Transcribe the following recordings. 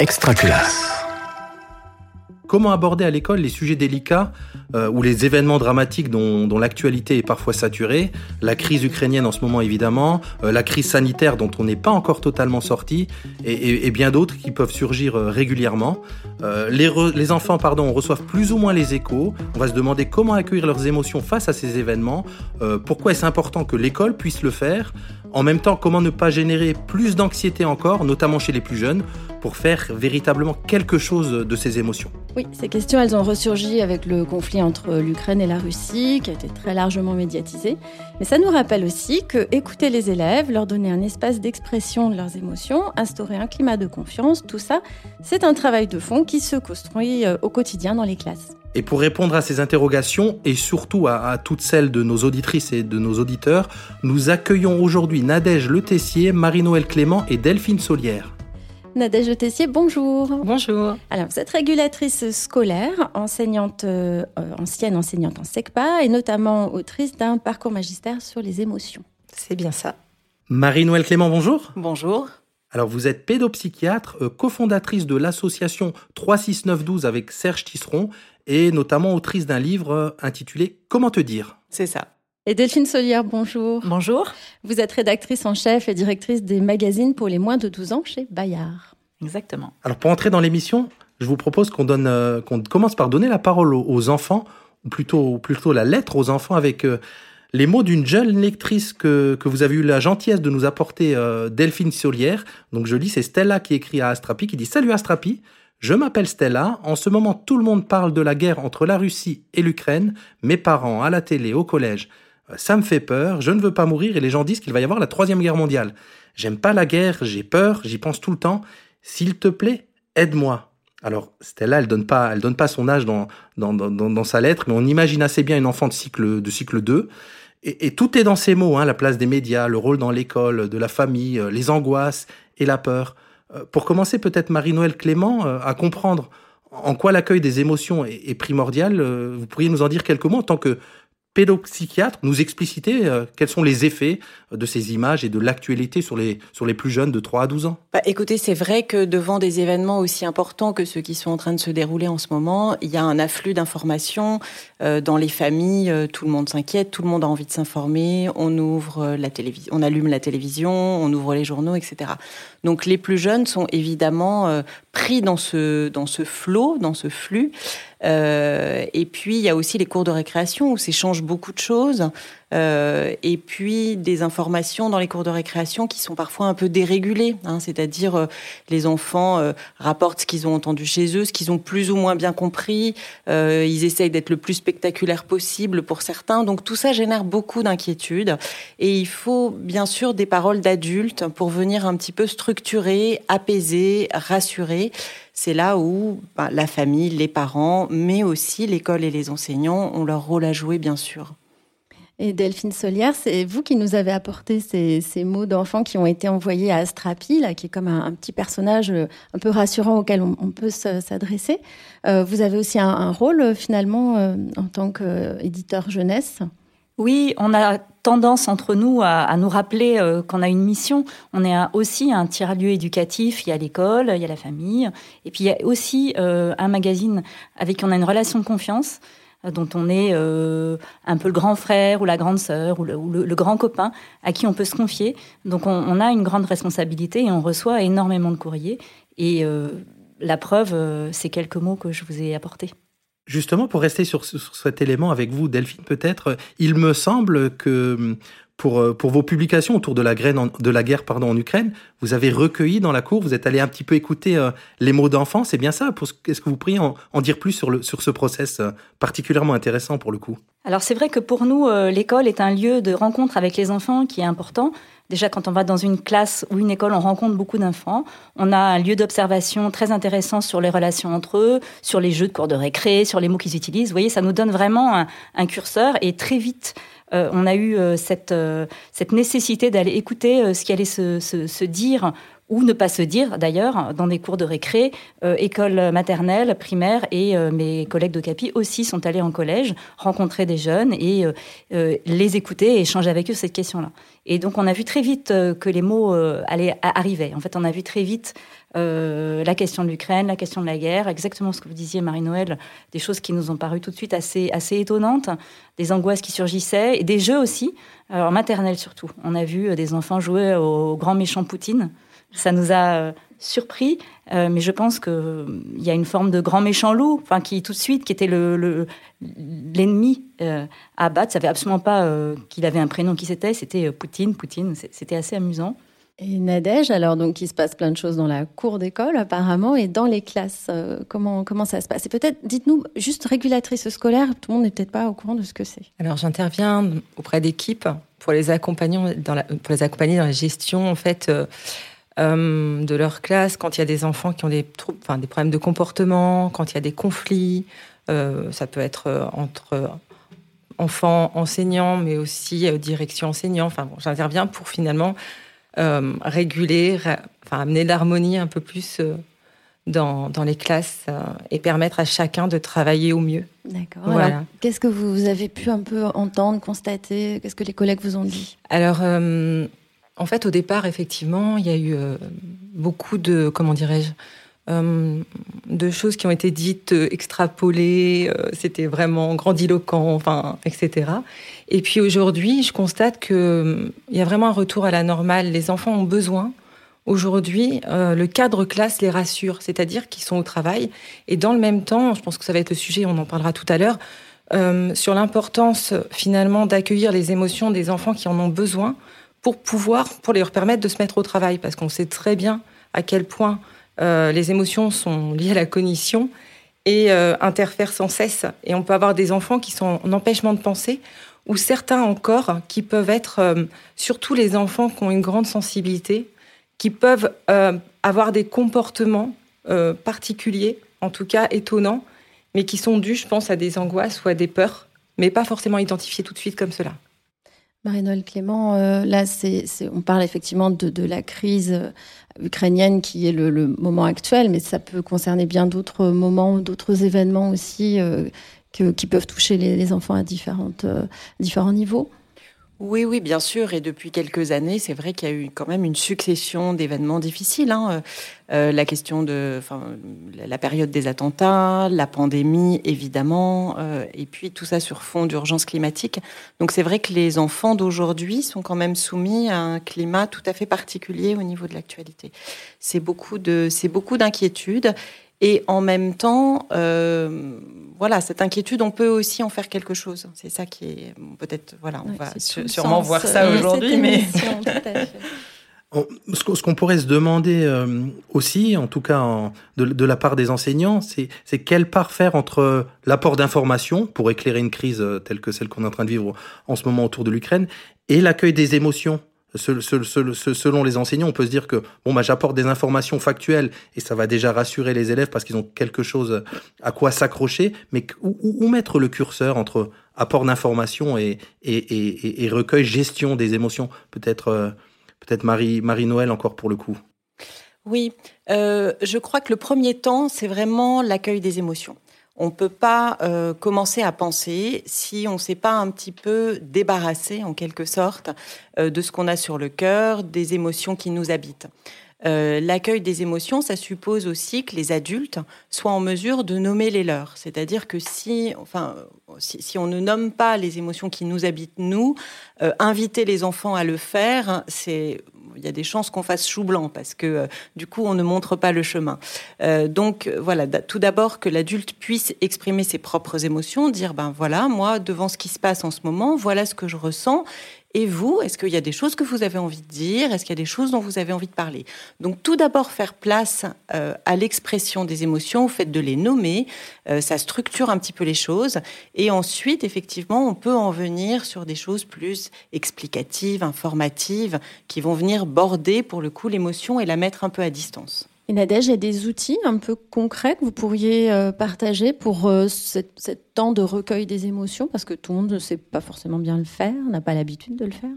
Extraculasse. Comment aborder à l'école les sujets délicats euh, ou les événements dramatiques dont, l'actualité est parfois saturée? La crise ukrainienne en ce moment évidemment, euh, la crise sanitaire dont on n'est pas encore totalement sorti, et, bien d'autres qui peuvent surgir euh, régulièrement. Les, enfants pardon, reçoivent plus ou moins les échos. On va se demander comment accueillir leurs émotions face à ces événements. Pourquoi est-ce important que l'école puisse le faire? En même temps, comment ne pas générer plus d'anxiété encore, notamment chez les plus jeunes, pour faire véritablement quelque chose de ces émotions? Oui, ces questions, elles ont ressurgi avec le conflit entre l'Ukraine et la Russie, qui a été très largement médiatisé. Mais ça nous rappelle aussi que écouter les élèves, leur donner un espace d'expression de leurs émotions, instaurer un climat de confiance, tout ça, c'est un travail de fond qui se construit au quotidien dans les classes. Et pour répondre à ces interrogations et surtout à, à, toutes celles de nos auditrices et de nos auditeurs, nous accueillons aujourd'hui Nadège Le Tessier, Marie-Noël Clément et Delphine Solière. Nadège Tessier, bonjour. Bonjour. Alors, vous êtes régulatrice scolaire, enseignante, euh, ancienne enseignante en SECPA et notamment autrice d'un parcours magistère sur les émotions. C'est bien ça. Marie-Noël Clément, bonjour. Bonjour. Alors, vous êtes pédopsychiatre, euh, cofondatrice de l'association 36912 avec Serge Tisseron et notamment autrice d'un livre euh, intitulé Comment te dire? C'est ça. Et Delphine Solière, bonjour. Bonjour. Vous êtes rédactrice en chef et directrice des magazines pour les moins de 12 ans chez Bayard. Exactement. Alors pour entrer dans l'émission, je vous propose qu'on donne, euh, qu'on commence par donner la parole aux, aux, enfants, ou plutôt, plutôt la lettre aux enfants avec euh, les mots d'une jeune lectrice que, que vous avez eu la gentillesse de nous apporter, euh, Delphine Solière. Donc je lis, c'est Stella qui écrit à Astrapi, qui dit Salut Astrapi, je m'appelle Stella. En ce moment, tout le monde parle de la guerre entre la Russie et l'Ukraine. Mes parents, à la télé, au collège, ça me fait peur, je ne veux pas mourir et les gens disent qu'il va y avoir la troisième guerre mondiale. J'aime pas la guerre, j'ai peur, j'y pense tout le temps. S'il te plaît, aide-moi. Alors, Stella, elle donne pas, donne pas son âge dans, sa lettre, mais on imagine assez bien une enfant de cycle, de cycle 2. Et, tout est dans ces mots, hein, la place des médias, le rôle dans l'école, de la famille, les angoisses et la peur. Pour commencer, peut-être Marie-Noël Clément à comprendre en quoi l'accueil des émotions est, primordial. Vous pourriez nous en dire quelques mots en tant que pédopsychiatre nous expliciter euh, quels sont les effets de ces images et de l'actualité sur les, sur les plus jeunes de 3 à 12 ans bah, Écoutez, c'est vrai que devant des événements aussi importants que ceux qui sont en train de se dérouler en ce moment, il y a un afflux d'informations euh, dans les familles. Euh, tout le monde s'inquiète, tout le monde a envie de s'informer. On ouvre la télévision, on allume la télévision, on ouvre les journaux, etc. Donc les plus jeunes sont évidemment pris dans ce, dans ce flot, dans ce flux. Euh, et puis, il y a aussi les cours de récréation où s'échangent beaucoup de choses. Euh, et puis, des informations dans les cours de récréation qui sont parfois un peu dérégulées. Hein, C'est-à-dire, euh, les enfants euh, rapportent ce qu'ils ont entendu chez eux, ce qu'ils ont plus ou moins bien compris. Euh, ils essayent d'être le plus spectaculaire possible pour certains. Donc, tout ça génère beaucoup d'inquiétudes. Et il faut, bien sûr, des paroles d'adultes pour venir un petit peu structurer, apaiser, rassurer c'est là où bah, la famille, les parents, mais aussi l'école et les enseignants ont leur rôle à jouer, bien sûr. Et Delphine Solière, c'est vous qui nous avez apporté ces, mots d'enfants qui ont été envoyés à Astrapi, là, qui est comme un, petit personnage un peu rassurant auquel on, peut s'adresser. Euh, vous avez aussi un, rôle, finalement, euh, en tant qu'éditeur jeunesse oui, on a tendance entre nous à, à nous rappeler euh, qu'on a une mission. On est aussi un tiers-lieu éducatif. Il y a l'école, il y a la famille, et puis il y a aussi euh, un magazine avec qui on a une relation de confiance euh, dont on est euh, un peu le grand frère ou la grande sœur ou, le, le, grand copain à qui on peut se confier. Donc on, on, a une grande responsabilité et on reçoit énormément de courriers. Et euh, la preuve, c'est quelques mots que je vous ai apportés. Justement, pour rester sur, cet élément avec vous, Delphine, peut-être, il me semble que pour, pour vos publications autour de la, graine de la guerre pardon, en Ukraine, vous avez recueilli dans la cour, vous êtes allé un petit peu écouter euh, les mots d'enfants, c'est bien ça? Est-ce que vous pourriez en, en, dire plus sur, le, sur ce process euh, particulièrement intéressant pour le coup? Alors c'est vrai que pour nous, euh, l'école est un lieu de rencontre avec les enfants qui est important. Déjà, quand on va dans une classe ou une école, on rencontre beaucoup d'enfants. On a un lieu d'observation très intéressant sur les relations entre eux, sur les jeux de cours de récré, sur les mots qu'ils utilisent. Vous voyez, ça nous donne vraiment un, un curseur et très vite, euh, on a eu euh, cette, euh, cette nécessité d'aller écouter ce qui allait se, se dire ou ne pas se dire, d'ailleurs, dans des cours de récré, euh, école maternelle, primaire, et euh, mes collègues de CAPI aussi sont allés en collège, rencontrer des jeunes et euh, les écouter et échanger avec eux cette question-là. Et donc, on a vu très vite que les mots allaient arriver. En fait, on a vu très vite la question de l'Ukraine, la question de la guerre, exactement ce que vous disiez, Marie-Noël, des choses qui nous ont paru tout de suite assez, assez étonnantes, des angoisses qui surgissaient, et des jeux aussi, alors maternels surtout. On a vu des enfants jouer au grand méchant Poutine. Ça nous a euh, surpris, euh, mais je pense qu'il euh, y a une forme de grand méchant loup, enfin qui tout de suite, qui était le l'ennemi à battre. Ça fait absolument pas qu'il avait un prénom qui c'était. C'était Poutine, Poutine. C'était assez amusant. Et Nadège, alors donc il se passe plein de choses dans la cour d'école apparemment et dans les classes. comment comment ça se passe? Et peut-être dites-nous juste régulatrice scolaire. Tout le monde n'est peut-être pas au courant de ce que c'est. Alors j'interviens auprès d'équipes pour les accompagner dans la, pour les accompagner dans la gestion en fait euh, de leur classe, quand il y a des enfants qui ont des, enfin, des problèmes de comportement, quand il y a des conflits, euh, ça peut être euh, entre enfants enseignants, mais aussi direction enseignant. Enfin, bon, j'interviens pour finalement réguler, enfin, amener l'harmonie un peu plus dans, dans, les classes et permettre à chacun de travailler au mieux. D'accord. Voilà. Qu'est-ce que vous avez pu un peu entendre, constater? Qu'est-ce que les collègues vous ont dit? Alors, en fait, au départ, effectivement, il y a eu euh, beaucoup de, comment dirais-je, euh, de choses qui ont été dites, euh, extrapolées, c'était vraiment grandiloquent, enfin, etc. Et puis aujourd'hui, je constate qu'il y a vraiment un retour à la normale. Les enfants ont besoin, aujourd'hui, le cadre classe les rassure, c'est-à-dire qu'ils sont au travail. Et dans le même temps, je pense que ça va être le sujet, on en parlera tout à l'heure, sur l'importance finalement d'accueillir les émotions des enfants qui en ont besoin pour pouvoir, pour leur permettre de se mettre au travail, parce qu'on sait très bien à quel point euh, les émotions sont liées à la cognition et euh, interfèrent sans cesse. Et on peut avoir des enfants qui sont en empêchement de penser, ou certains encore qui peuvent être, euh, surtout les enfants qui ont une grande sensibilité, qui peuvent avoir des comportements particuliers, en tout cas étonnants, mais qui sont dus, je pense, à des angoisses ou à des peurs, mais pas forcément identifiés tout de suite comme cela. Marie-Noël Clément, euh, là, on parle effectivement de, la crise euh, ukrainienne qui est le, moment actuel, mais ça peut concerner bien d'autres moments, d'autres événements aussi euh, qui peuvent toucher les, enfants à différents niveaux. Oui, oui, bien sûr. Et depuis quelques années, c'est vrai qu'il y a eu quand même une succession d'événements difficiles. Hein. Euh, la question de, enfin, la période des attentats, la pandémie, évidemment, euh, et puis tout ça sur fond d'urgence climatique. Donc c'est vrai que les enfants d'aujourd'hui sont quand même soumis à un climat tout à fait particulier au niveau de l'actualité. C'est beaucoup de, c'est beaucoup d'inquiétudes. Et en même temps, euh, voilà, cette inquiétude, on peut aussi en faire quelque chose. C'est ça qui est peut-être, voilà, on va sûrement voir ça euh, aujourd'hui, mais ce qu'on pourrait se demander euh, aussi, en tout cas de, la part des enseignants, c'est quelle part faire entre l'apport d'informations pour éclairer une crise telle que celle qu'on est en train de vivre en ce moment autour de l'Ukraine et l'accueil des émotions selon les enseignants, on peut se dire que bon bah j'apporte des informations factuelles et ça va déjà rassurer les élèves parce qu'ils ont quelque chose à quoi s'accrocher. Mais où, mettre le curseur entre apport d'informations et, et, recueil, gestion des émotions? Peut-être euh, peut-être Marie Marie Noël encore pour le coup. Oui, euh, je crois que le premier temps c'est vraiment l'accueil des émotions. On ne peut pas euh, commencer à penser si on ne s'est pas un petit peu débarrassé, en quelque sorte, euh, de ce qu'on a sur le cœur, des émotions qui nous habitent. Euh, l'accueil des émotions, ça suppose aussi que les adultes soient en mesure de nommer les leurs. C'est-à-dire que si, enfin, si, on ne nomme pas les émotions qui nous habitent, nous, inviter les enfants à le faire, c'est il y a des chances qu'on fasse chou blanc parce que euh, du coup on ne montre pas le chemin. Euh, donc voilà, tout d'abord que l'adulte puisse exprimer ses propres émotions, dire ben voilà, moi devant ce qui se passe en ce moment, voilà ce que je ressens et vous, est-ce qu'il y a des choses que vous avez envie de dire? Est-ce qu'il y a des choses dont vous avez envie de parler? Donc tout d'abord faire place euh, à l'expression des émotions, au fait de les nommer, euh, ça structure un petit peu les choses. Et ensuite, effectivement, on peut en venir sur des choses plus explicatives, informatives, qui vont venir border pour le coup l'émotion et la mettre un peu à distance. Et Nadège, il y a des outils un peu concrets que vous pourriez euh, partager pour euh, ce temps de recueil des émotions? Parce que tout le monde ne sait pas forcément bien le faire, n'a pas l'habitude de le faire.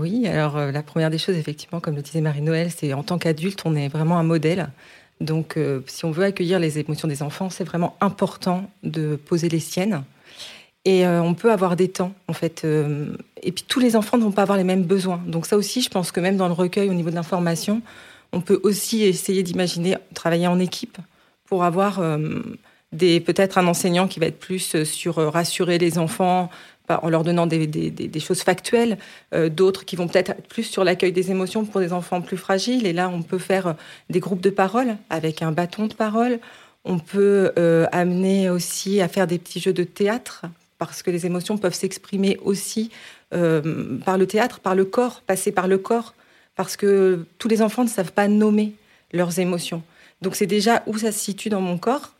Oui, alors la première des choses, effectivement, comme le disait Marie-Noël, c'est en tant qu'adulte, on est vraiment un modèle. Donc, si on veut accueillir les émotions des enfants, c'est vraiment important de poser les siennes. Et on peut avoir des temps, en fait. et puis, tous les enfants ne vont pas avoir les mêmes besoins. Donc, ça aussi, je pense que même dans le recueil, au niveau de l'information, on peut aussi essayer d'imaginer travailler en équipe pour avoir des peut-être un enseignant qui va être plus sur rassurer les enfants en leur donnant des, choses factuelles, euh, d'autres qui vont peut-être être plus sur l'accueil des émotions pour des enfants plus fragiles. Et là, on peut faire des groupes de parole avec un bâton de parole. On peut euh, amener aussi à faire des petits jeux de théâtre parce que les émotions peuvent s'exprimer aussi euh, par le théâtre, par le corps, passer par le corps, parce que tous les enfants ne savent pas nommer leurs émotions. Donc c'est déjà où ça se situe dans mon corps,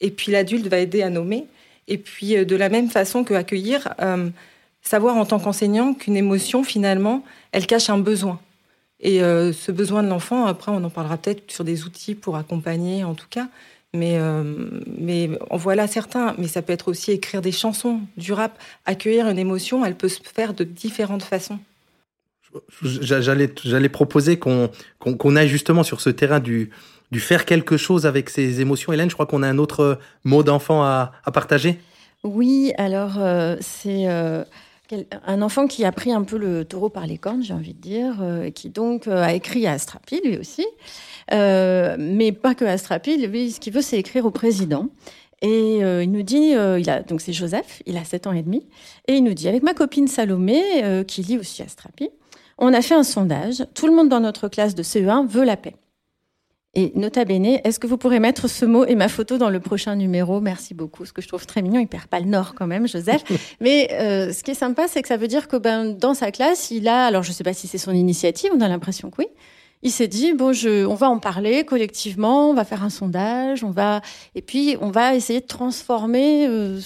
et puis l'adulte va aider à nommer. Et puis, euh, de la même façon que accueillir, euh, savoir en tant qu'enseignant qu'une émotion, finalement, elle cache un besoin. Et euh, ce besoin de l'enfant, après, on en parlera peut-être sur des outils pour accompagner, en tout cas. Mais, mais en voilà certains. Mais ça peut être aussi écrire des chansons, du rap. Accueillir une émotion, elle peut se faire de différentes façons. J'allais, proposer qu'on, qu'on, aille justement sur ce terrain du, faire quelque chose avec ses émotions. Hélène, je crois qu'on a un autre mot d'enfant à, partager? Oui, alors euh, c'est euh, un enfant qui a pris un peu le taureau par les cornes, j'ai envie de dire, euh, qui donc a écrit à Astrapi, lui aussi. mais pas que Astrapi, lui, ce qu'il veut, c'est écrire au président. Et il nous dit, donc c'est Joseph, il a 7 ans et demi, et il nous dit, avec ma copine Salomé, qui lit aussi Astrapi, on a fait un sondage, tout le monde dans notre classe de CE1 veut la paix. Et nota bene, est-ce que vous pourrez mettre ce mot et ma photo dans le prochain numéro? Merci beaucoup. Ce que je trouve très mignon, il perd pas le nord quand même, Joseph. Mais euh, ce qui est sympa, c'est que ça veut dire que ben, dans sa classe, il a, alors je ne sais pas si c'est son initiative, on a l'impression que oui. Il s'est dit bon, je, on va en parler collectivement, on va faire un sondage, on va, et puis on va essayer de transformer euh,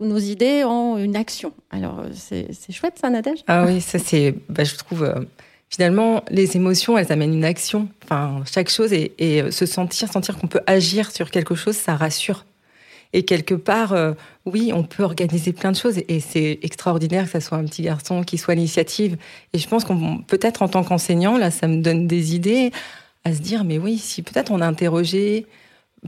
nos idées en une action. Alors euh, c'est chouette ça, Nadège? Ah oui, ça c'est, bah, je trouve finalement, les émotions, elles amènent une action. Enfin, chaque chose et, euh, se sentir, sentir qu'on peut agir sur quelque chose, ça rassure. Et quelque part, euh, oui, on peut organiser plein de choses et, c'est extraordinaire que ça soit un petit garçon qui soit l'initiative. Et je pense qu'on peut-être en tant qu'enseignant, là, ça me donne des idées à se dire, mais oui, si peut-être on a interrogé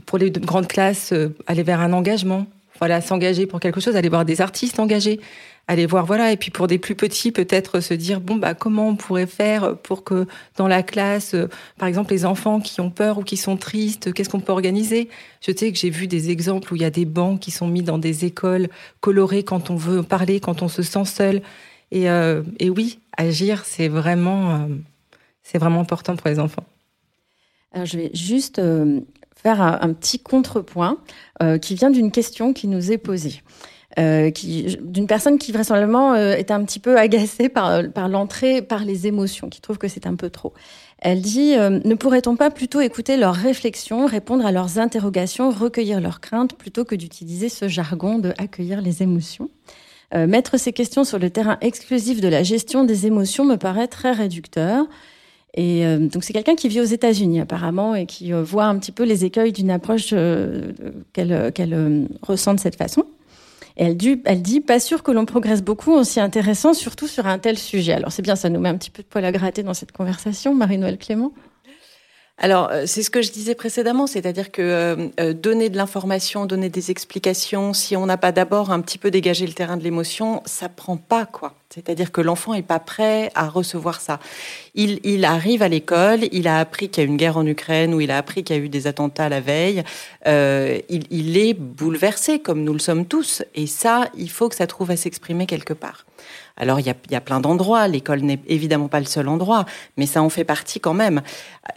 pour les grandes classes, euh, aller vers un engagement, voilà, s'engager pour quelque chose, aller voir des artistes engagés, aller voir voilà et puis pour des plus petits peut-être se dire bon bah comment on pourrait faire pour que dans la classe euh, par exemple les enfants qui ont peur ou qui sont tristes qu'est-ce qu'on peut organiser? Je sais que j'ai vu des exemples où il y a des bancs qui sont mis dans des écoles colorées quand on veut parler quand on se sent seul. Et, euh, oui agir c'est vraiment euh, c'est vraiment important pour les enfants. Alors je vais juste faire un, petit contrepoint qui vient d'une question qui nous est posée euh, d'une personne qui vraisemblablement euh, est un petit peu agacée par, par l'entrée, par les émotions, qui trouve que c'est un peu trop. Elle dit euh, Ne pourrait-on pas plutôt écouter leurs réflexions, répondre à leurs interrogations, recueillir leurs craintes, plutôt que d'utiliser ce jargon de accueillir les émotions? Mettre ces questions sur le terrain exclusif de la gestion des émotions me paraît très réducteur. Et donc c'est quelqu'un qui vit aux États-Unis apparemment et qui voit un petit peu les écueils d'une approche qu'elle qu'elle ressent de cette façon elle dit, elle dit pas sûr que l'on progresse beaucoup en s'y intéressant, surtout sur un tel sujet. Alors c'est bien, ça nous met un petit peu de poil à gratter dans cette conversation, Marie-Noël Clément. Alors, euh, c'est ce que je disais précédemment, c'est-à-dire que euh, euh, donner de l'information, donner des explications, si on n'a pas d'abord un petit peu dégagé le terrain de l'émotion, ça prend pas, quoi. C'est-à-dire que l'enfant est pas prêt à recevoir ça. Il, il arrive à l'école, il a appris qu'il y a une guerre en Ukraine ou il a appris qu'il y a eu des attentats la veille. Euh, il, il est bouleversé, comme nous le sommes tous. Et ça, il faut que ça trouve à s'exprimer quelque part. Alors il y a, y a plein d'endroits, l'école n'est évidemment pas le seul endroit, mais ça en fait partie quand même.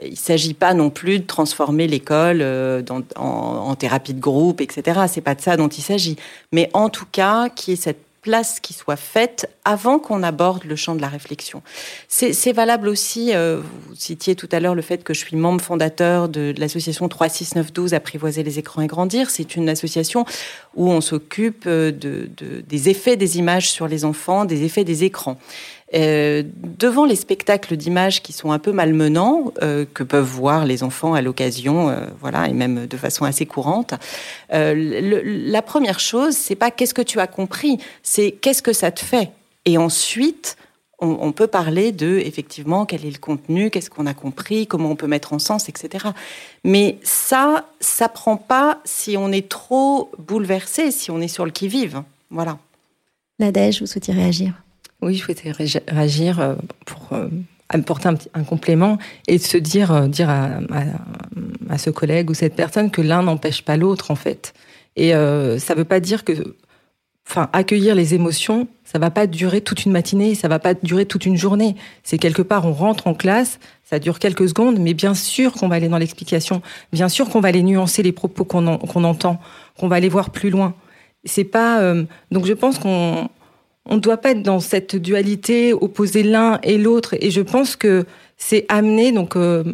Il ne s'agit pas non plus de transformer l'école euh, en, en, thérapie de groupe, etc. C'est pas de ça dont il s'agit. Mais en tout cas, qui est cette place qui soit faite avant qu'on aborde le champ de la réflexion. C'est valable aussi, euh, vous citiez tout à l'heure le fait que je suis membre fondateur de, l'association 36912 Apprivoiser les écrans et grandir. C'est une association où on s'occupe euh, de, des effets des images sur les enfants, des effets des écrans. Euh, devant les spectacles d'images qui sont un peu malmenants, euh, que peuvent voir les enfants à l'occasion, euh, voilà, et même de façon assez courante, la première chose, c'est pas qu'est-ce que tu as compris, c'est qu'est-ce que ça te fait. Et ensuite, on, peut parler de, effectivement, quel est le contenu, qu'est-ce qu'on a compris, comment on peut mettre en sens, etc. Mais ça, ça prend pas si on est trop bouleversé, si on est sur le qui-vive. Voilà. Nadège, vous souhaitez réagir? Oui, je souhaitais réagir euh, pour euh, apporter un, complément et se dire, euh, dire à, ce collègue ou cette personne que l'un n'empêche pas l'autre, en fait. Et ça ne veut pas dire que enfin accueillir les émotions, ça va pas durer toute une matinée, ça va pas durer toute une journée. C'est quelque part on rentre en classe, ça dure quelques secondes, mais bien sûr qu'on va aller dans l'explication, bien sûr qu'on va aller nuancer les propos qu'on entend, qu'on va aller voir plus loin. C'est pas euh, donc je pense qu'on on ne doit pas être dans cette dualité opposer l'un et l'autre et je pense que c'est amené donc euh,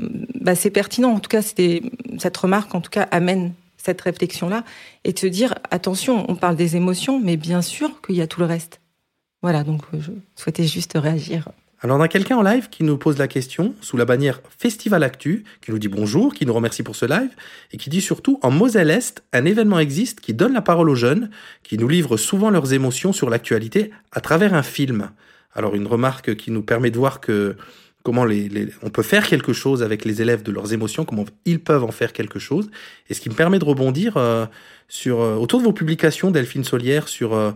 bah, c'est pertinent en tout cas cette remarque en tout cas amène cette réflexion-là et de se dire attention, on parle des émotions, mais bien sûr qu'il y a tout le reste. Voilà, donc euh, je souhaitais juste réagir. Alors, on a quelqu'un en live qui nous pose la question sous la bannière Festival Actu, qui nous dit bonjour, qui nous remercie pour ce live, et qui dit surtout en Moselle-Est, un événement existe qui donne la parole aux jeunes, qui nous livrent souvent leurs émotions sur l'actualité à travers un film. Alors, une remarque qui nous permet de voir que comment les, on peut faire quelque chose avec les élèves de leurs émotions, comment ils peuvent en faire quelque chose. Et ce qui me permet de rebondir euh, sur euh, autour de vos publications, Delphine Solière, sur euh,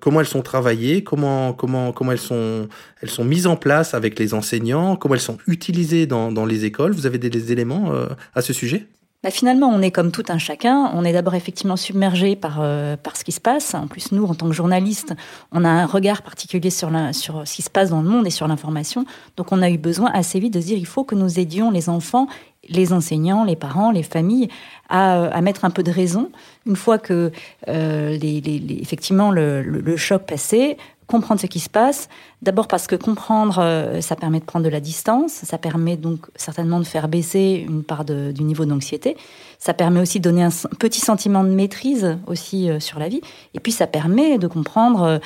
comment elles sont travaillées, comment comment comment elles sont elles sont mises en place avec les enseignants, comment elles sont utilisées dans, dans les écoles. Vous avez des éléments à ce sujet? Bah, finalement, on est comme tout un chacun. On est d'abord effectivement submergé par, euh, par ce qui se passe. En plus, nous, en tant que journalistes, on a un regard particulier sur, la, sur ce qui se passe dans le monde et sur l'information. Donc, on a eu besoin assez vite de se dire il faut que nous aidions les enfants, les enseignants, les parents, les familles à, mettre un peu de raison. Une fois que euh, effectivement le, choc passé, comprendre ce qui se passe. D'abord parce que comprendre, euh, ça permet de prendre de la distance, ça permet donc certainement de faire baisser une part du niveau d'anxiété. Ça permet aussi de donner un petit sentiment de maîtrise aussi euh, sur la vie. Et puis ça permet de comprendre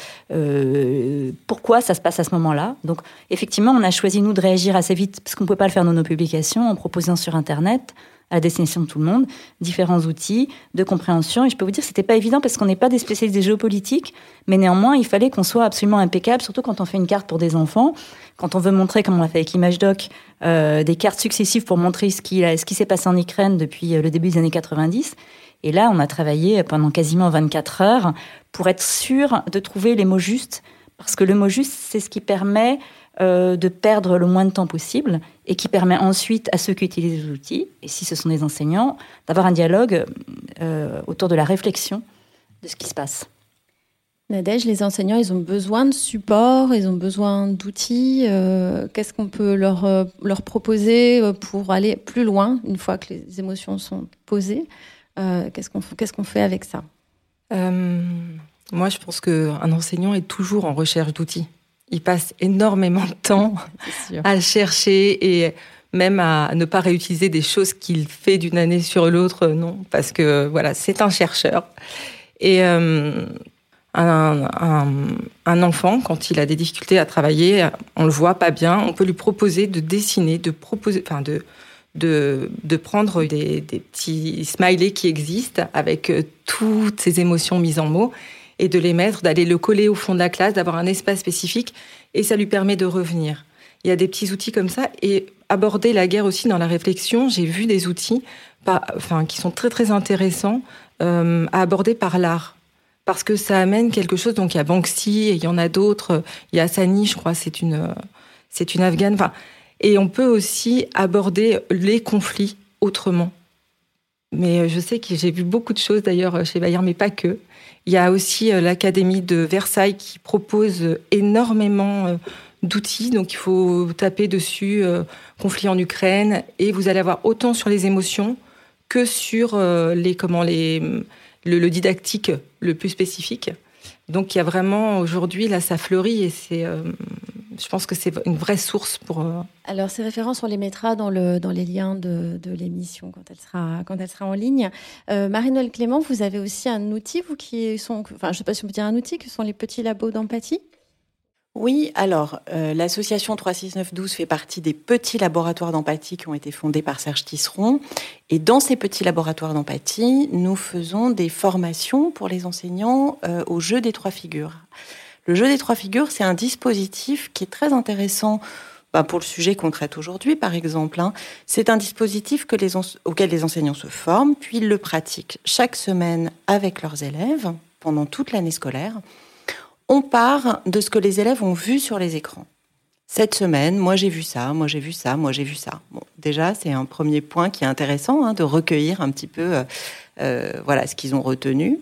pourquoi ça se passe à ce moment-là. Donc effectivement, on a choisi nous de réagir assez vite parce qu'on ne peut pas le faire dans nos publications en proposant sur Internet à destination de tout le monde, différents outils de compréhension. Et je peux vous dire c'était pas évident parce qu'on n'est pas des spécialistes des géopolitiques, mais néanmoins, il fallait qu'on soit absolument impeccable, surtout quand on fait une carte pour des enfants, quand on veut montrer, comme on l'a fait avec ImageDoc, euh, des cartes successives pour montrer ce qui, ce qui s'est passé en Ukraine depuis euh, le début des années 90. Et là, on a travaillé pendant quasiment 24 heures pour être sûr de trouver les mots justes, parce que le mot juste, c'est ce qui permet euh, de perdre le moins de temps possible et qui permet ensuite à ceux qui utilisent les outils, et si ce sont des enseignants, d'avoir un dialogue euh, autour de la réflexion de ce qui se passe. Nadège, les enseignants, ils ont besoin de support, ils ont besoin d'outils. Euh, qu'est-ce qu'on peut leur, leur proposer pour aller plus loin une fois que les émotions sont posées Qu'est-ce qu'on qu'est-ce qu'on fait avec ça? Moi, je pense qu'un enseignant est toujours en recherche d'outils il passe énormément de temps à chercher et même à ne pas réutiliser des choses qu'il fait d'une année sur l'autre, non, parce que voilà, c'est un chercheur. Et euh, un, un, enfant, quand il a des difficultés à travailler, on le voit pas bien, on peut lui proposer de dessiner, de proposer, enfin de de, de prendre des, des petits smileys qui existent avec euh, toutes ces émotions mises en mots et de les mettre, d'aller le coller au fond de la classe, d'avoir un espace spécifique, et ça lui permet de revenir. Il y a des petits outils comme ça, et aborder la guerre aussi dans la réflexion, j'ai vu des outils enfin, qui sont très très intéressants euh, à aborder par l'art. Parce que ça amène quelque chose, donc il y a Banksy, il y en a d'autres, il y a Sani, je crois, c'est une, c'est une afghane, enfin, et on peut aussi aborder les conflits autrement. Mais je sais que j'ai vu beaucoup de choses d'ailleurs chez Bayern, mais pas que. Il y a aussi euh, l'Académie de Versailles qui propose énormément euh, d'outils. Donc il faut taper dessus euh, conflit en Ukraine et vous allez avoir autant sur les émotions que sur les comment les le, didactique le plus spécifique. Donc il y a vraiment aujourd'hui là ça fleurit et c'est je pense que c'est une vraie source pour. Euh, Alors, ces références, on les mettra dans, le, dans les liens de, de l'émission quand elle sera, quand elle sera en ligne. Euh, Marie-Noël Clément, vous avez aussi un outil, vous qui sont, enfin, je ne sais pas si on peut dire un outil, que sont les petits labos d'empathie? Oui, alors euh, l'association 36912 fait partie des petits laboratoires d'empathie qui ont été fondés par Serge Tisseron. Et dans ces petits laboratoires d'empathie, nous faisons des formations pour les enseignants au jeu des trois figures. Le jeu des trois figures, c'est un dispositif qui est très intéressant bah, pour le sujet qu'on traite aujourd'hui, par exemple. Hein. C'est un dispositif auquel les enseignants se forment, puis ils le pratiquent chaque semaine avec leurs élèves pendant toute l'année scolaire. On part de ce que les élèves ont vu sur les écrans. Cette semaine, moi j'ai vu ça, moi j'ai vu ça, moi j'ai vu ça. Bon, déjà, c'est un premier point qui est intéressant, hein, de recueillir un petit peu euh, euh, voilà, ce qu'ils ont retenu.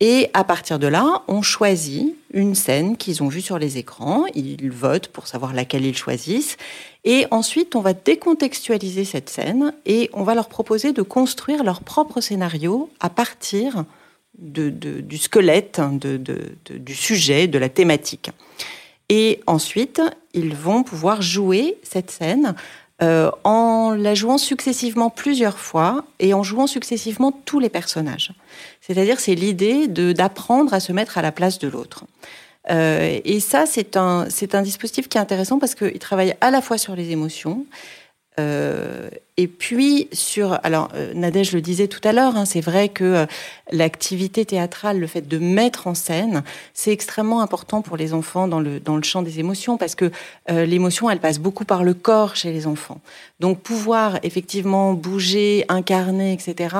Et à partir de là, on choisit une scène qu'ils ont vue sur les écrans. Ils votent pour savoir laquelle ils choisissent. Et ensuite, on va décontextualiser cette scène et on va leur proposer de construire leur propre scénario à partir de, du squelette, de, du sujet, de la thématique. Et ensuite, ils vont pouvoir jouer cette scène euh, en la jouant successivement plusieurs fois et en jouant successivement tous les personnages. C'est-à-dire, c'est l'idée d'apprendre à se mettre à la place de l'autre. Euh, et ça, c'est un, un dispositif qui est intéressant parce qu'il travaille à la fois sur les émotions, euh, et puis sur, alors euh, Nadège le disait tout à l'heure, hein, c'est vrai que euh, l'activité théâtrale, le fait de mettre en scène, c'est extrêmement important pour les enfants dans le dans le champ des émotions parce que l'émotion, elle passe beaucoup par le corps chez les enfants. Donc pouvoir effectivement bouger, incarner, etc.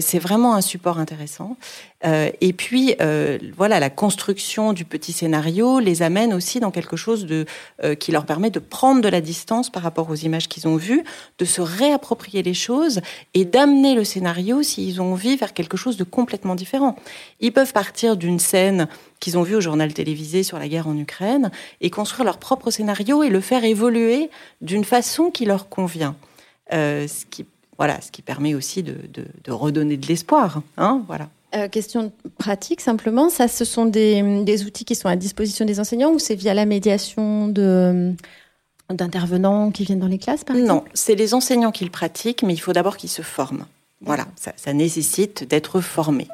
c'est vraiment un support intéressant. Euh, et puis, euh, voilà, la construction du petit scénario les amène aussi dans quelque chose de, euh, qui leur permet de prendre de la distance par rapport aux images qu'ils ont vues, de se réapproprier les choses et d'amener le scénario, s'ils ont envie, vers quelque chose de complètement différent. Ils peuvent partir d'une scène qu'ils ont vue au journal télévisé sur la guerre en Ukraine et construire leur propre scénario et le faire évoluer d'une façon qui leur convient. ce qui voilà, ce qui permet aussi de redonner de l'espoir. Hein, voilà. Euh, question pratique, simplement, ça, ce sont des, des, outils qui sont à disposition des enseignants ou c'est via la médiation de d'intervenants qui viennent dans les classes, par exemple Non, c'est les enseignants qui le pratiquent, mais il faut d'abord qu'ils se forment. Voilà, ça, ça nécessite d'être formé.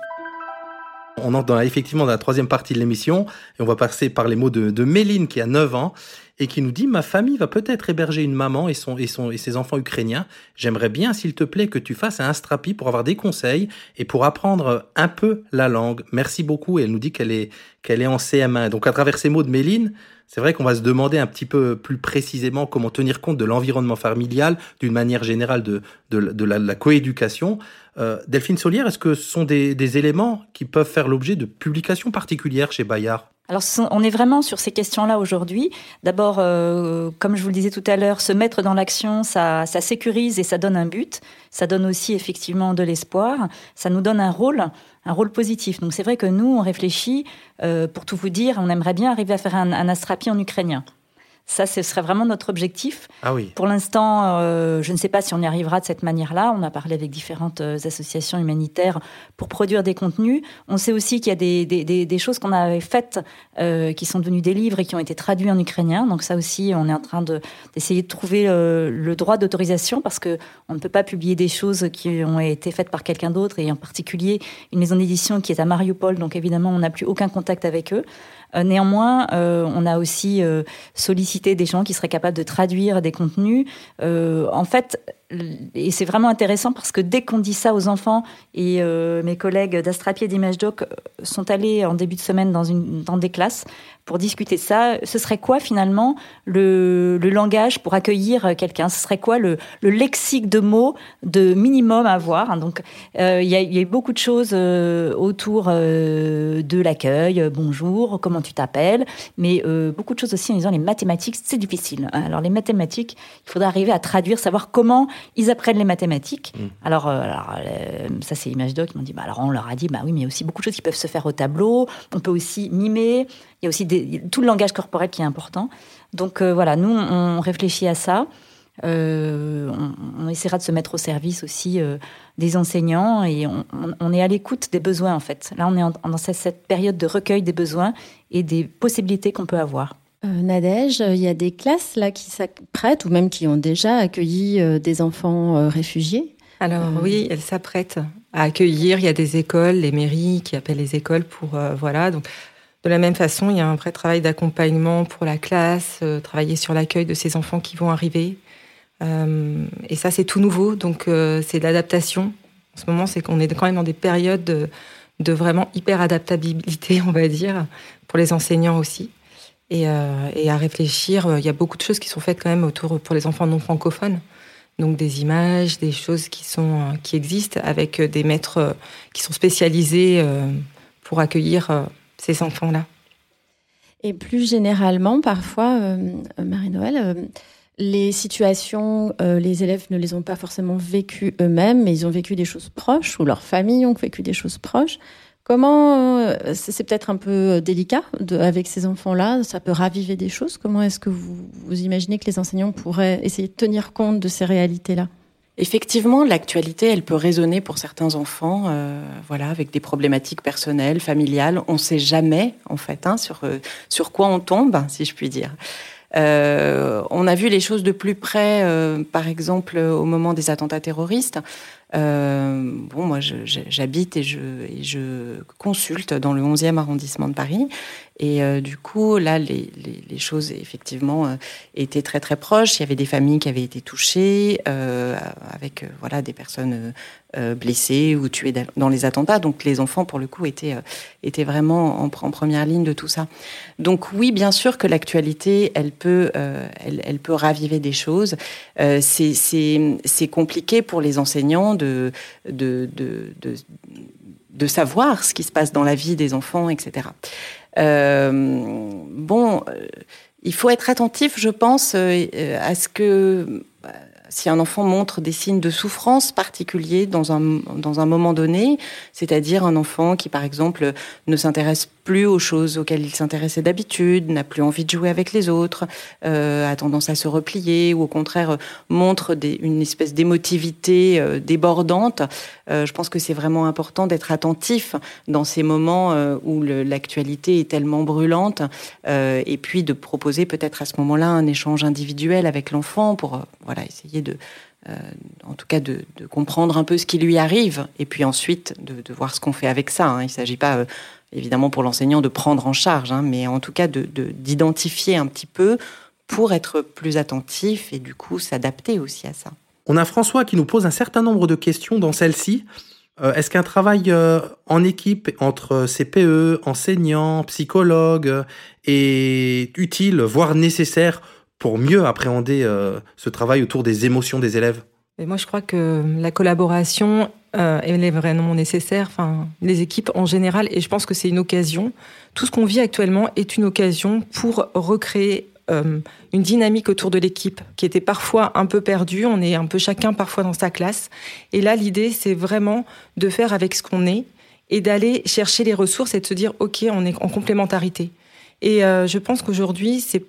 On entre dans, effectivement dans la troisième partie de l'émission et on va passer par les mots de, de Méline qui a 9 ans et qui nous dit ma famille va peut-être héberger une maman et son et son et ses enfants ukrainiens. J'aimerais bien s'il te plaît que tu fasses un strapi pour avoir des conseils et pour apprendre un peu la langue. Merci beaucoup et elle nous dit qu'elle est qu'elle est en CM1. Donc à travers ces mots de Méline, c'est vrai qu'on va se demander un petit peu plus précisément comment tenir compte de l'environnement familial, d'une manière générale de, de, de la, la, coéducation. Euh, Delphine Solière, est-ce que ce sont des, des éléments qui peuvent faire l'objet de publications particulières chez Bayard? Alors, on est vraiment sur ces questions-là aujourd'hui. D'abord, euh, comme je vous le disais tout à l'heure, se mettre dans l'action, ça, ça sécurise et ça donne un but. Ça donne aussi effectivement de l'espoir. Ça nous donne un rôle, un rôle positif. Donc, c'est vrai que nous, on réfléchit, euh, pour tout vous dire, on aimerait bien arriver à faire un, un astrapi en ukrainien. Ça, ce serait vraiment notre objectif. Ah oui. Pour l'instant, euh, je ne sais pas si on y arrivera de cette manière-là. On a parlé avec différentes euh, associations humanitaires pour produire des contenus. On sait aussi qu'il y a des, des, des, choses qu'on avait faites euh, qui sont devenues des livres et qui ont été traduits en ukrainien. Donc ça aussi, on est en train d'essayer de, trouver euh, le droit d'autorisation parce que on ne peut pas publier des choses qui ont été faites par quelqu'un d'autre et en particulier une maison d'édition qui est à Mariupol. Donc évidemment, on n'a plus aucun contact avec eux. Euh, néanmoins, euh, on a aussi euh, sollicité des gens qui seraient capables de traduire des contenus. en fait, et c'est vraiment intéressant parce que dès qu'on dit ça aux enfants, et mes collègues d'Astrapi et d'Image Doc sont allés en début de semaine dans, des classes pour discuter ça. Ce serait quoi finalement le, langage pour accueillir quelqu'un? Ce serait quoi le, le, lexique de mots de minimum à avoir? Donc il y, a, a beaucoup de choses autour de l'accueil. bonjour, comment tu t'appelles, mais euh, beaucoup de choses aussi en disant les mathématiques, c'est difficile. Alors les mathématiques, il faudrait arriver à traduire, savoir comment ils apprennent les mathématiques. Mm. Alors, euh, alors euh, ça c'est ImageDoc, ils m'ont dit, bah, alors on leur a dit, bah oui, mais il y a aussi beaucoup de choses qui peuvent se faire au tableau, on peut aussi mimer, il y a aussi des, tout le langage corporel qui est important. Donc voilà, nous on réfléchit à ça. Euh, on, on, essaiera de se mettre au service aussi euh, des enseignants et on, on, est à l'écoute des besoins en fait. Là, on est en, dans cette période de recueil des besoins et des possibilités qu'on peut avoir. Euh, Nadège, il y a des classes là qui s'apprêtent ou même qui ont déjà accueilli euh, des enfants euh, réfugiés. Alors oui, elles s'apprêtent à accueillir. Il y a des écoles, les mairies qui appellent les écoles pour voilà. Donc de la même façon, il y a un vrai travail d'accompagnement pour la classe, travailler sur l'accueil de ces enfants qui vont arriver, euh, et ça, c'est tout nouveau, donc euh, c'est de l'adaptation. En ce moment, c'est qu'on est quand même dans des périodes de, de vraiment hyper adaptabilité, on va dire, pour les enseignants aussi. Et, et à réfléchir, il y a beaucoup de choses qui sont faites quand même autour pour les enfants non francophones donc des images, des choses qui sont qui existent avec des maîtres qui sont spécialisés pour accueillir ces enfants-là. Et plus généralement, parfois, euh, Marie-Noël, euh, les situations, euh, les élèves ne les ont pas forcément vécues eux-mêmes, mais ils ont vécu des choses proches, ou leurs familles ont vécu des choses proches. Comment, c'est peut-être un peu délicat de, avec ces enfants-là, ça peut raviver des choses. Comment est-ce que vous, imaginez que les enseignants pourraient essayer de tenir compte de ces réalités-là? Effectivement, l'actualité, elle peut résonner pour certains enfants, euh, voilà, avec des problématiques personnelles, familiales. On ne sait jamais, en fait, hein, sur euh, quoi on tombe, si je puis dire. Euh, on a vu les choses de plus près, euh, par exemple, au moment des attentats terroristes. Euh, bon, moi, j'habite et je, et je consulte dans le 11e arrondissement de Paris. Et euh, du coup, là, les, les, les choses, effectivement, euh, étaient très, très proches. Il y avait des familles qui avaient été touchées, euh, avec euh, voilà, des personnes blessées ou tuées dans les attentats. Donc, les enfants, pour le coup, étaient, étaient vraiment en, en, première ligne de tout ça. Donc, oui, bien sûr que l'actualité, elle, peut elle, elle, peut raviver des choses. C'est compliqué pour les enseignants de, de, de, de de savoir ce qui se passe dans la vie des enfants, etc. Euh, bon, euh, il faut être attentif, je pense, euh, à ce que si un enfant montre des signes de souffrance particuliers dans un, dans un moment donné, c'est-à-dire un enfant qui, par exemple, ne s'intéresse plus aux choses auxquelles il s'intéressait d'habitude, n'a plus envie de jouer avec les autres, euh, a tendance à se replier ou au contraire montre une espèce d'émotivité euh, débordante. Euh, je pense que c'est vraiment important d'être attentif dans ces moments où l'actualité est tellement brûlante et puis de proposer peut-être à ce moment-là un échange individuel avec l'enfant pour voilà essayer de en tout cas de, comprendre un peu ce qui lui arrive et puis ensuite de, voir ce qu'on fait avec ça. Hein. Il ne s'agit pas évidemment pour l'enseignant de prendre en charge, hein, mais en tout cas d'identifier de, un petit peu pour être plus attentif et du coup s'adapter aussi à ça. On a François qui nous pose un certain nombre de questions dans celle-ci. Euh, Est-ce qu'un travail euh, en équipe entre CPE, enseignants, psychologues euh, est utile, voire nécessaire pour mieux appréhender euh, ce travail autour des émotions des élèves et Moi, je crois que la collaboration euh, elle est vraiment nécessaire. Enfin, les équipes en général, et je pense que c'est une occasion. Tout ce qu'on vit actuellement est une occasion pour recréer euh, une dynamique autour de l'équipe qui était parfois un peu perdue. On est un peu chacun parfois dans sa classe. Et là, l'idée, c'est vraiment de faire avec ce qu'on est et d'aller chercher les ressources et de se dire, OK, on est en complémentarité. Et je pense qu'aujourd'hui, c'est,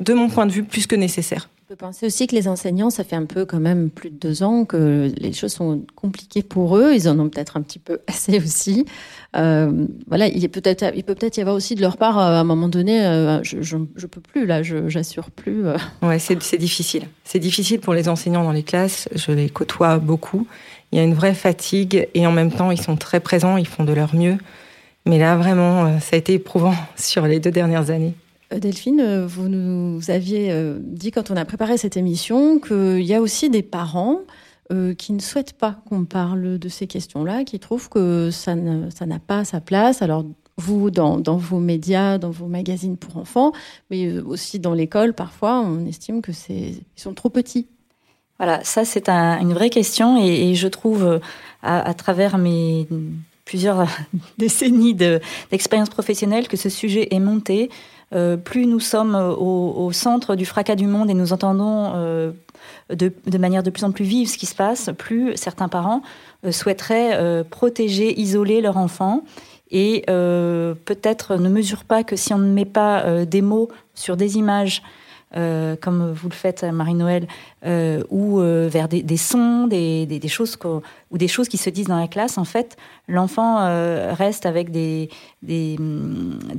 de mon point de vue, plus que nécessaire. On peut penser aussi que les enseignants, ça fait un peu quand même plus de deux ans que les choses sont compliquées pour eux. Ils en ont peut-être un petit peu assez aussi. Euh, voilà, il, peut être, il peut peut-être y avoir aussi de leur part, à un moment donné, euh, je, je, je, peux plus, là, je, j'assure plus. Euh. Ouais, c'est, c'est difficile. C'est difficile pour les enseignants dans les classes. Je les côtoie beaucoup. Il y a une vraie fatigue et en même temps, ils sont très présents, ils font de leur mieux. Mais là, vraiment, ça a été éprouvant sur les deux dernières années. Euh, Delphine, euh, vous nous aviez euh, dit quand on a préparé cette émission qu'il y a aussi des parents qui ne souhaitent pas qu'on parle de ces questions-là, qui trouvent que ça n'a pas sa place. Alors, vous, dans, vos médias, dans vos magazines pour enfants, mais aussi dans l'école, parfois, on estime que c'est ils sont trop petits. Voilà, ça c'est un, une vraie question et, je trouve à, travers mes plusieurs décennies d'expérience de, professionnelle que ce sujet est monté euh, plus nous sommes au, au, centre du fracas du monde et nous entendons euh, de, manière de plus en plus vive ce qui se passe, plus certains parents euh, souhaiteraient euh, protéger, isoler leur enfant et euh, peut-être ne mesurent pas que si on ne met pas euh, des mots sur des images euh, comme vous le faites, Marie-Noël, euh, ou euh, vers des, sons, des, choses ou des choses qui se disent dans la classe, en fait, l'enfant reste avec des, des,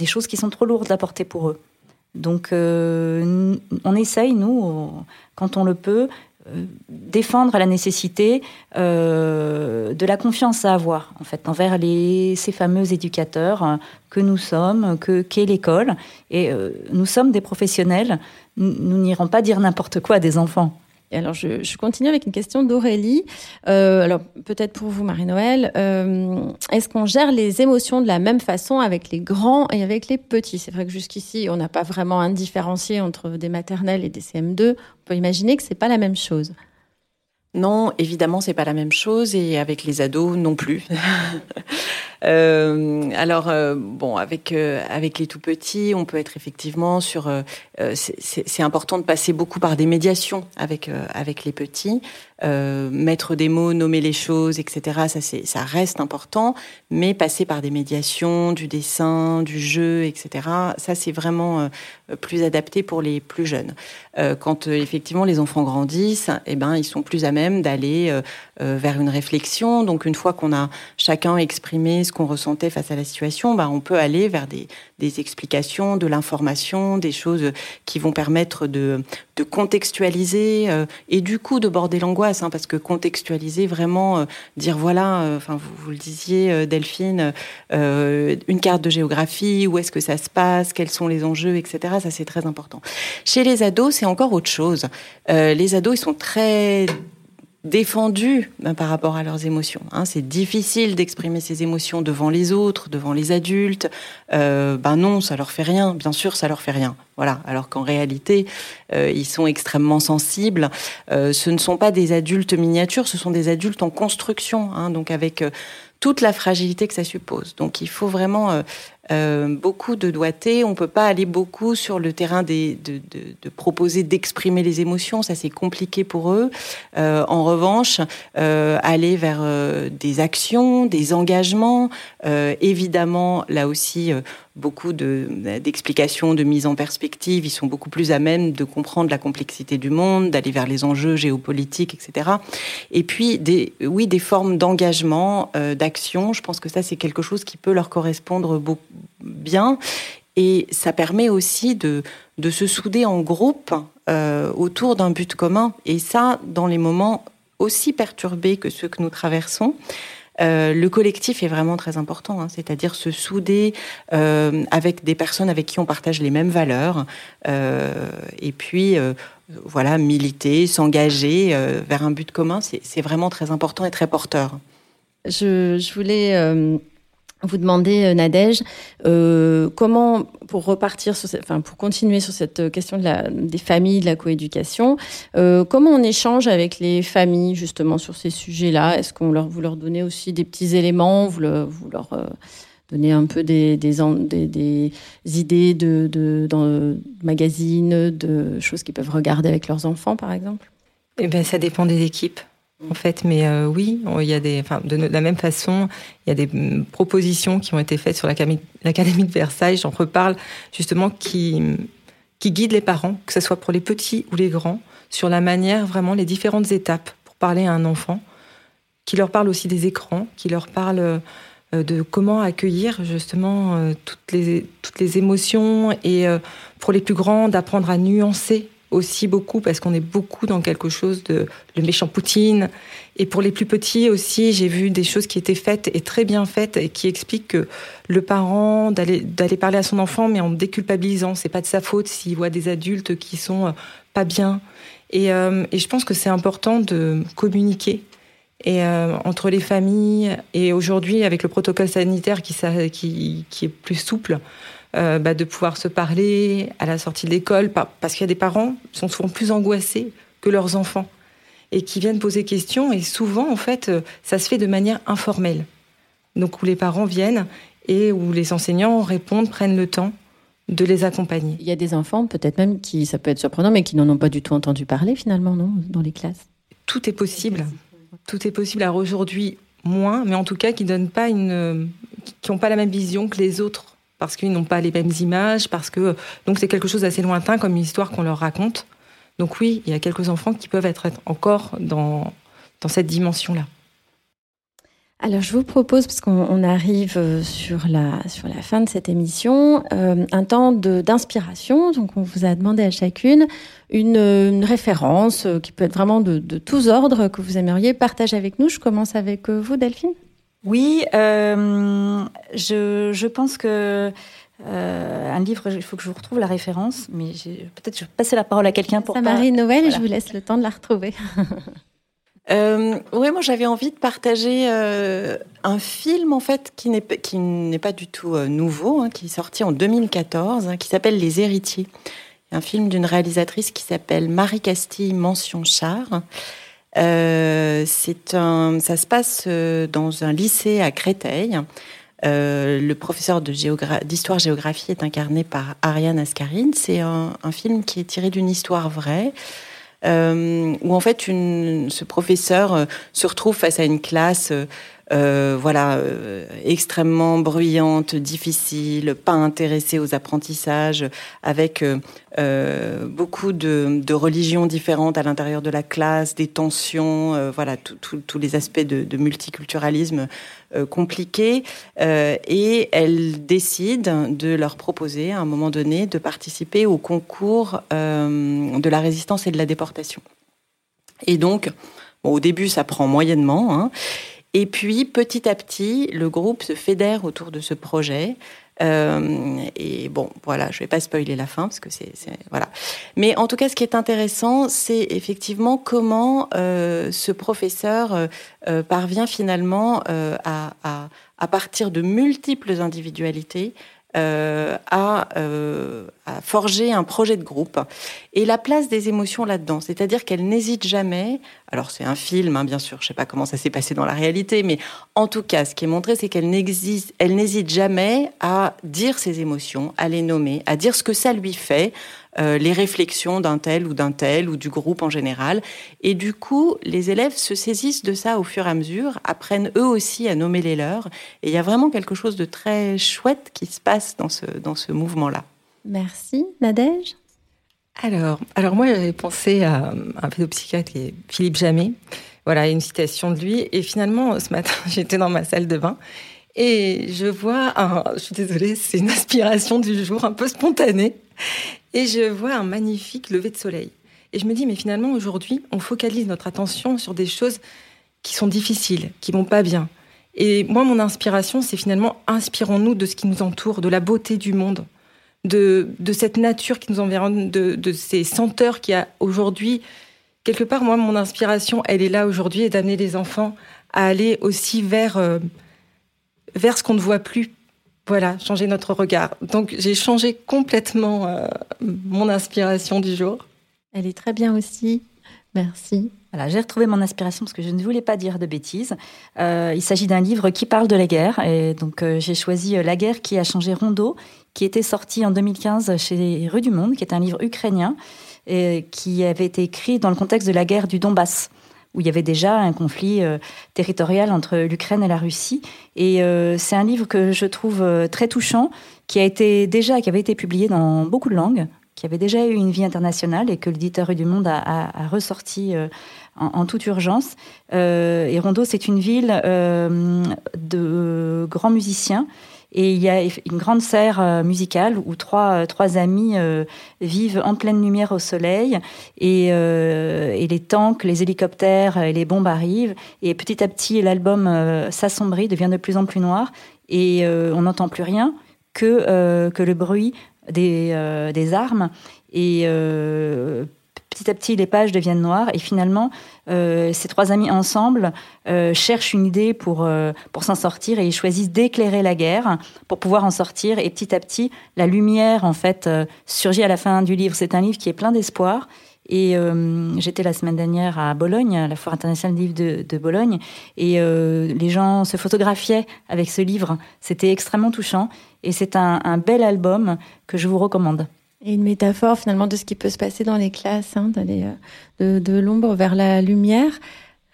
choses qui sont trop lourdes à porter pour eux. Donc, on essaye, nous, quand on le peut, défendre la nécessité euh, de la confiance à avoir en fait envers ces fameux éducateurs que nous sommes, que qu'est l'école et euh, nous sommes des professionnels. Nous n'irons pas dire n'importe quoi à des enfants. Alors, je, continue avec une question d'Aurélie. Euh, alors, peut-être pour vous, Marie-Noël, euh, est-ce qu'on gère les émotions de la même façon avec les grands et avec les petits? C'est vrai que jusqu'ici, on n'a pas vraiment indifférencié entre des maternelles et des CM2. On peut imaginer que c'est pas la même chose. Non, évidemment, c'est pas la même chose et avec les ados non plus. Euh, alors euh, bon, avec euh, avec les tout petits, on peut être effectivement sur. c'est important de passer beaucoup par des médiations avec avec les petits. Mettre des mots, nommer les choses, etc. Ça, ça reste important, mais passer par des médiations, du dessin, du jeu, etc. Ça, c'est vraiment plus adapté pour les plus jeunes. Quand effectivement les enfants grandissent, eh ben, ils sont plus à même d'aller vers une réflexion. Donc, une fois qu'on a chacun exprimé ce qu'on ressentait face à la situation, ben, on peut aller vers des, explications, de l'information, des choses qui vont permettre de, contextualiser et du coup de border l'angoisse Hein, parce que contextualiser vraiment, euh, dire voilà, euh, enfin vous, le disiez euh, Delphine, une carte de géographie, où est-ce que ça se passe, quels sont les enjeux, etc. Ça c'est très important. Chez les ados, c'est encore autre chose. les ados, ils sont très défendus ben, par rapport à leurs émotions. Hein. C'est difficile d'exprimer ses émotions devant les autres, devant les adultes. Euh, ben non, ça leur fait rien. Bien sûr, ça leur fait rien. Voilà. Alors qu'en réalité, euh, ils sont extrêmement sensibles. Euh, ce ne sont pas des adultes miniatures, ce sont des adultes en construction. Hein, donc avec euh, toute la fragilité que ça suppose. Donc il faut vraiment euh, beaucoup de doigté. On peut pas aller beaucoup sur le terrain des, de, de, proposer d'exprimer les émotions. Ça c'est compliqué pour eux. Euh, en revanche, euh, aller vers des actions, des engagements, évidemment là aussi beaucoup d'explications, de, mise en perspective. Ils sont beaucoup plus à même de comprendre la complexité du monde, d'aller vers les enjeux géopolitiques, etc. Et puis, oui, des formes d'engagement, euh, d'action. Je pense que ça, c'est quelque chose qui peut leur correspondre beaucoup, bien. Et ça permet aussi de, de se souder en groupe euh, autour d'un but commun. Et ça, dans les moments aussi perturbés que ceux que nous traversons, euh, le collectif est vraiment très important, hein, c'est-à-dire se souder euh, avec des personnes avec qui on partage les mêmes valeurs, euh, et puis euh, voilà, militer, s'engager euh, vers un but commun, c'est vraiment très important et très porteur. Je, je voulais vous demander, euh, Nadège, euh, comment, pour repartir sur enfin, pour continuer sur cette question de la, des familles, de la coéducation, euh, comment on échange avec les familles justement sur ces sujets-là? Est-ce qu'on leur, vous leur donnez aussi des petits éléments, vous, le, vous leur euh, donnez un peu des, des, des, idées de, de, dans, de magazines, de choses qu'ils peuvent regarder avec leurs enfants, par exemple? Eh ben, ça dépend des équipes en fait. Mais euh, oui, il y a des, enfin, de la même façon, il y a des mm, propositions qui ont été faites sur l'Académie de Versailles. J'en reparle justement qui qui guident les parents, que ce soit pour les petits ou les grands, sur la manière vraiment les différentes étapes pour parler à un enfant, qui leur parle aussi des écrans, qui leur parle euh, de comment accueillir justement euh, toutes les toutes les émotions et pour les plus grands d'apprendre à nuancer aussi beaucoup parce qu'on est beaucoup dans quelque chose de le méchant Poutine. Et pour les plus petits aussi, j'ai vu des choses qui étaient faites et très bien faites et qui expliquent que le parent d'aller parler à son enfant, mais en déculpabilisant, c'est pas de sa faute s'il voit des adultes qui sont euh, pas bien. Et, euh, et je pense que c'est important de communiquer et euh, entre les familles et aujourd'hui avec le protocole sanitaire qui, qui, qui est plus souple euh, bah, de pouvoir se parler à la sortie de l'école, parce qu'il y a des parents qui sont souvent plus angoissés que leurs enfants et qui viennent poser questions. Et souvent, en fait, euh, ça se fait de manière informelle. Donc, où les parents viennent et où les enseignants répondent, prennent le temps de les accompagner. Il y a des enfants, peut-être même qui, ça peut être surprenant, mais qui n'en ont pas du tout entendu parler finalement, non, dans les classes? Tout est possible. Tout est possible. Alors aujourd'hui, moins, mais en tout cas, qui donnent pas une, qui n'ont pas la même vision que les autres parce qu'ils n'ont pas les mêmes images, parce que donc c'est quelque chose d'assez lointain comme histoire qu'on leur raconte. Donc oui, il y a quelques enfants qui peuvent être encore dans, dans cette dimension-là. Alors je vous propose, parce qu'on arrive euh, sur la, sur la fin de cette émission, euh, un temps d'inspiration. Donc on vous a demandé à chacune une, une référence euh, qui peut être vraiment de, tous ordres que vous aimeriez partager avec nous. Je commence avec vous, Delphine. Oui, euh, je, je, pense que un livre, il faut que je vous retrouve la référence, mais peut-être je vais passer la parole à quelqu'un pour. Marie Noël, je vous laisse le temps de la retrouver. Euh, oui, moi j'avais envie de partager euh, un film en fait qui n'est qui n'est pas du tout euh, nouveau, hein, qui est sorti en 2014, hein, qui s'appelle Les Héritiers. Un film d'une réalisatrice qui s'appelle Marie Castille Mention Char. C'est un, ça se passe dans un lycée à Créteil. le professeur d'histoire-géographie est incarné par Ariane Ascarine. C'est un, un, film qui est tiré d'une histoire vraie euh, où en fait une, ce professeur euh, se retrouve face à une classe euh, voilà, euh, extrêmement bruyante, difficile, pas intéressée aux apprentissages, avec euh, beaucoup de, de, religions différentes à l'intérieur de la classe, des tensions, voilà, tous les aspects de, de multiculturalisme compliqués. et elle décide de leur proposer, à un moment donné, de participer au concours de la résistance et de la déportation. Et donc, bon, au début, ça prend moyennement. Hein, et puis, petit à petit, le groupe se fédère autour de ce projet. Euh, et bon, voilà, je vais pas spoiler la fin parce que c'est voilà. Mais en tout cas, ce qui est intéressant, c'est effectivement comment euh, ce professeur euh, parvient finalement à, à, à, partir de multiples individualités, euh, euh, à, forger un projet de groupe et la place des émotions là-dedans. C'est-à-dire qu'elle n'hésite jamais. Alors c'est un film, hein, bien sûr. Je sais pas comment ça s'est passé dans la réalité, mais en tout cas, ce qui est montré, c'est qu'elle n'hésite jamais à dire ses émotions, à les nommer, à dire ce que ça lui fait, euh, les réflexions d'un tel ou d'un tel ou du groupe en général. Et du coup, les élèves se saisissent de ça au fur et à mesure, apprennent eux aussi à nommer les leurs. Et il y a vraiment quelque chose de très chouette qui se passe dans ce, dans ce mouvement-là. Merci. Nadège? Alors, alors moi, j'avais pensé à un pédopsychiatre qui est Philippe Jamet. Voilà, une citation de lui. Et finalement, ce matin, j'étais dans ma salle de bain et je vois un, je suis désolée, c'est une aspiration du jour un peu spontanée. Et je vois un magnifique lever de soleil. Et je me dis, mais finalement, aujourd'hui, on focalise notre attention sur des choses qui sont difficiles, qui vont pas bien. Et moi, mon inspiration, c'est finalement, inspirons-nous de ce qui nous entoure, de la beauté du monde, de, cette nature qui nous environne, de, de ces senteurs qu'il y a aujourd'hui. Quelque part, moi, mon inspiration, elle est là aujourd'hui, et d'amener les enfants à aller aussi vers, euh, vers ce qu'on ne voit plus, voilà, changer notre regard. Donc j'ai changé complètement euh, mon inspiration du jour. Elle est très bien aussi. Merci. Voilà, j'ai retrouvé mon inspiration parce que je ne voulais pas dire de bêtises. Euh, il s'agit d'un livre qui parle de la guerre et donc euh, j'ai choisi La guerre qui a changé Rondeau, qui était sorti en 2015 chez Rue du Monde, qui est un livre ukrainien et qui avait été écrit dans le contexte de la guerre du Donbass où il y avait déjà un conflit euh, territorial entre l'Ukraine et la Russie. Et euh, c'est un livre que je trouve euh, très touchant, qui a été déjà, qui avait été publié dans beaucoup de langues, qui avait déjà eu une vie internationale et que l'éditeur du Monde a, ressorti en, toute urgence. et Rondeau, c'est une ville de grands musiciens et il y a une grande serre euh, musicale où trois, euh, trois amis euh, vivent en pleine lumière au soleil et, les tanks, les hélicoptères et les bombes arrivent. Et petit à petit, l'album s'assombrit, devient de plus en plus noir et on n'entend plus rien que, que le bruit des, des armes. Et petit à petit, les pages deviennent noires et finalement, euh, ces trois amis ensemble euh, cherchent une idée pour, euh, pour s'en sortir et ils choisissent d'éclairer la guerre pour pouvoir en sortir. Et petit à petit, la lumière, en fait, surgit à la fin du livre. C'est un livre qui est plein d'espoir. Et j'étais la semaine dernière à Bologne, à la Foire internationale du livre de, Bologne, et les gens se photographiaient avec ce livre. C'était extrêmement touchant, et c'est un bel album que je vous recommande. Et une métaphore finalement de ce qui peut se passer dans les classes, hein, d'aller euh, de, l'ombre vers la lumière.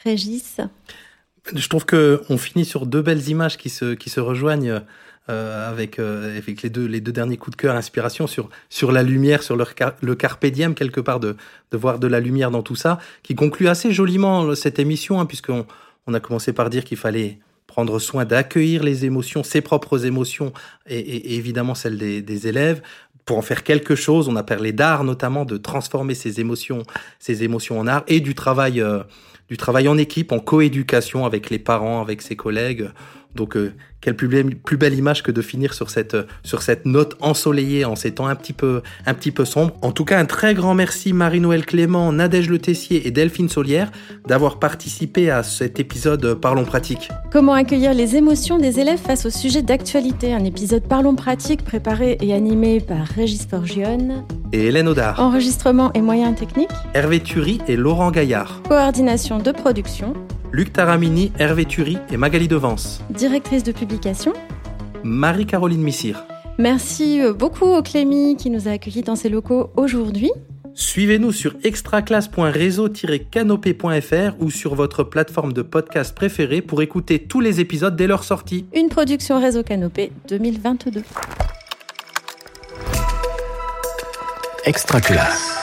Régis? Je trouve que on finit sur deux belles images qui se, qui se rejoignent euh, avec, euh, avec les, deux, les deux derniers coups de cœur, inspiration sur, sur la lumière, sur le, le carpe diem, quelque part, de, de voir de la lumière dans tout ça, qui conclut assez joliment cette émission, hein, puisqu'on on a commencé par dire qu'il fallait prendre soin d'accueillir les émotions, ses propres émotions et, évidemment celles des, élèves, pour en faire quelque chose. On a parlé d'art notamment, de transformer ses émotions, ses émotions en art et du travail, euh, du travail en équipe, en coéducation avec les parents, avec ses collègues. Donc, euh, quelle plus belle, plus belle image que de finir sur cette, sur cette note ensoleillée en ces temps un petit peu, un petit peu sombres. En tout cas, un très grand merci Marie-Noël Clément, Nadège Le Tessier et Delphine Solière d'avoir participé à cet épisode Parlons pratique. Comment accueillir les émotions des élèves face au sujet d'actualité? Un épisode Parlons pratique préparé et animé par Régis Forgione. Et Hélène Audard. Enregistrement et moyens techniques. Hervé Thury et Laurent Gaillard. Coordination de production. Luc Taramini, Hervé Thury et Magali Devance. Directrice de publication. Marie-Caroline Missire. Merci euh, beaucoup au Clémy qui nous a accueillis dans ses locaux aujourd'hui. Suivez-nous sur extraclasse.réseau-canopé.fr ou sur votre plateforme de podcast préférée pour écouter tous les épisodes dès leur sortie. Une production Réseau Canopé 2022. Extraclasse.